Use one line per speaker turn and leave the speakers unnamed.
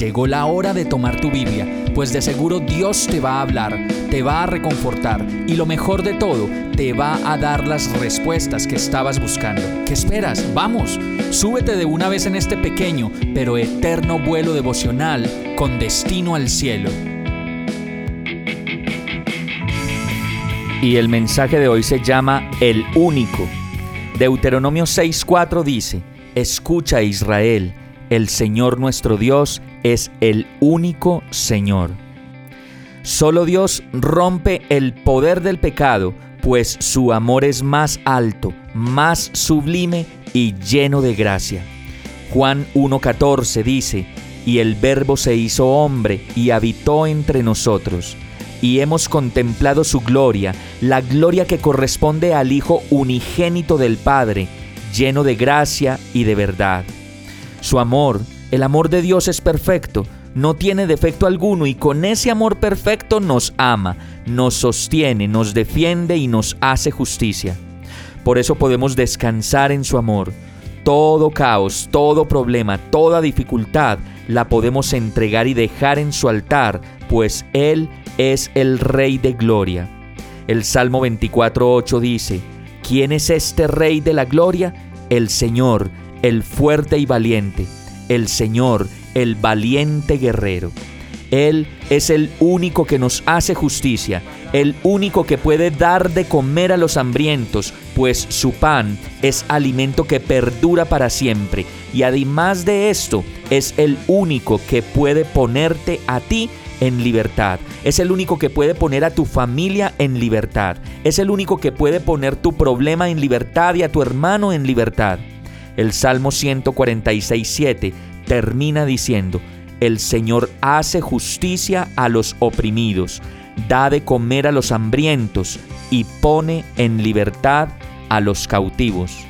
Llegó la hora de tomar tu Biblia, pues de seguro Dios te va a hablar, te va a reconfortar y lo mejor de todo, te va a dar las respuestas que estabas buscando. ¿Qué esperas? Vamos, súbete de una vez en este pequeño pero eterno vuelo devocional con destino al cielo.
Y el mensaje de hoy se llama El único. Deuteronomio 6:4 dice, Escucha Israel, el Señor nuestro Dios es el único Señor. Solo Dios rompe el poder del pecado, pues su amor es más alto, más sublime y lleno de gracia. Juan 1.14 dice, y el Verbo se hizo hombre y habitó entre nosotros, y hemos contemplado su gloria, la gloria que corresponde al Hijo unigénito del Padre, lleno de gracia y de verdad. Su amor, el amor de Dios es perfecto, no tiene defecto alguno y con ese amor perfecto nos ama, nos sostiene, nos defiende y nos hace justicia. Por eso podemos descansar en su amor. Todo caos, todo problema, toda dificultad la podemos entregar y dejar en su altar, pues Él es el Rey de Gloria. El Salmo 24.8 dice, ¿quién es este Rey de la Gloria? El Señor, el fuerte y valiente, el Señor, el valiente guerrero. Él es el único que nos hace justicia, el único que puede dar de comer a los hambrientos, pues su pan es alimento que perdura para siempre. Y además de esto, es el único que puede ponerte a ti en libertad. Es el único que puede poner a tu familia en libertad. Es el único que puede poner tu problema en libertad y a tu hermano en libertad. El Salmo 146.7 termina diciendo, el Señor hace justicia a los oprimidos, da de comer a los hambrientos y pone en libertad a los cautivos.